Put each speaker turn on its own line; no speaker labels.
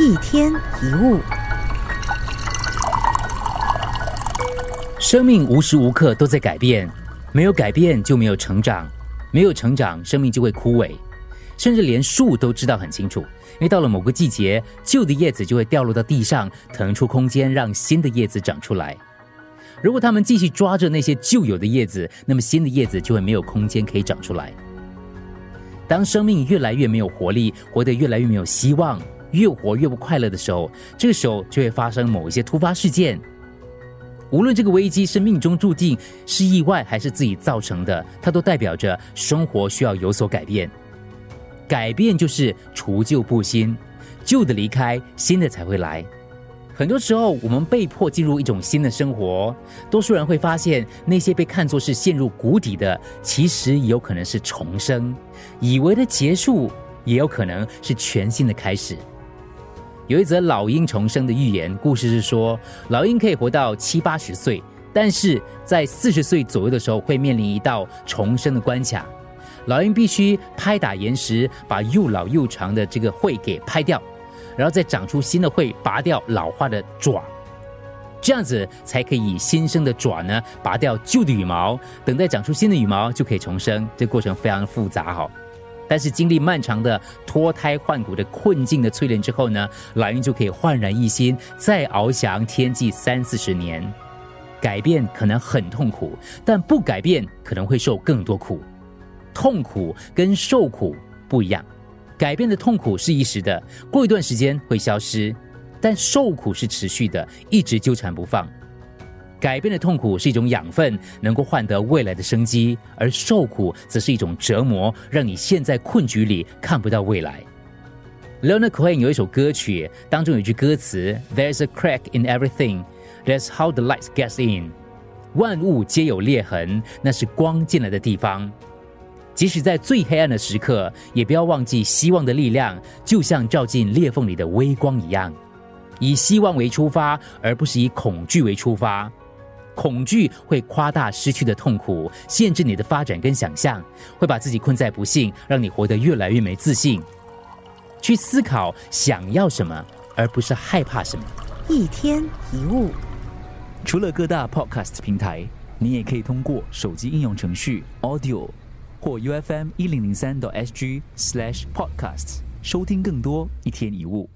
一天一物，
生命无时无刻都在改变，没有改变就没有成长，没有成长，生命就会枯萎。甚至连树都知道很清楚，因为到了某个季节，旧的叶子就会掉落到地上，腾出空间让新的叶子长出来。如果他们继续抓着那些旧有的叶子，那么新的叶子就会没有空间可以长出来。当生命越来越没有活力，活得越来越没有希望。越活越不快乐的时候，这个时候就会发生某一些突发事件。无论这个危机是命中注定、是意外还是自己造成的，它都代表着生活需要有所改变。改变就是除旧布新，旧的离开，新的才会来。很多时候，我们被迫进入一种新的生活，多数人会发现，那些被看作是陷入谷底的，其实有可能是重生；以为的结束，也有可能是全新的开始。有一则老鹰重生的寓言故事是说，老鹰可以活到七八十岁，但是在四十岁左右的时候会面临一道重生的关卡。老鹰必须拍打岩石，把又老又长的这个喙给拍掉，然后再长出新的喙，拔掉老化的爪，这样子才可以新生的爪呢拔掉旧的羽毛，等待长出新的羽毛就可以重生。这过程非常的复杂哈。但是经历漫长的脱胎换骨的困境的淬炼之后呢，老鹰就可以焕然一新，再翱翔天际三四十年。改变可能很痛苦，但不改变可能会受更多苦。痛苦跟受苦不一样，改变的痛苦是一时的，过一段时间会消失；但受苦是持续的，一直纠缠不放。改变的痛苦是一种养分，能够换得未来的生机；而受苦则是一种折磨，让你陷在困局里看不到未来。Leonard Cohen 有一首歌曲，当中有一句歌词：“There's a crack in everything, that's how the light gets in。”万物皆有裂痕，那是光进来的地方。即使在最黑暗的时刻，也不要忘记希望的力量，就像照进裂缝里的微光一样。以希望为出发，而不是以恐惧为出发。恐惧会夸大失去的痛苦，限制你的发展跟想象，会把自己困在不幸，让你活得越来越没自信。去思考想要什么，而不是害怕什么。
一天一物，
除了各大 podcast 平台，你也可以通过手机应用程序 Audio 或 UFM 一零零三 SG slash podcasts 收听更多一天一物。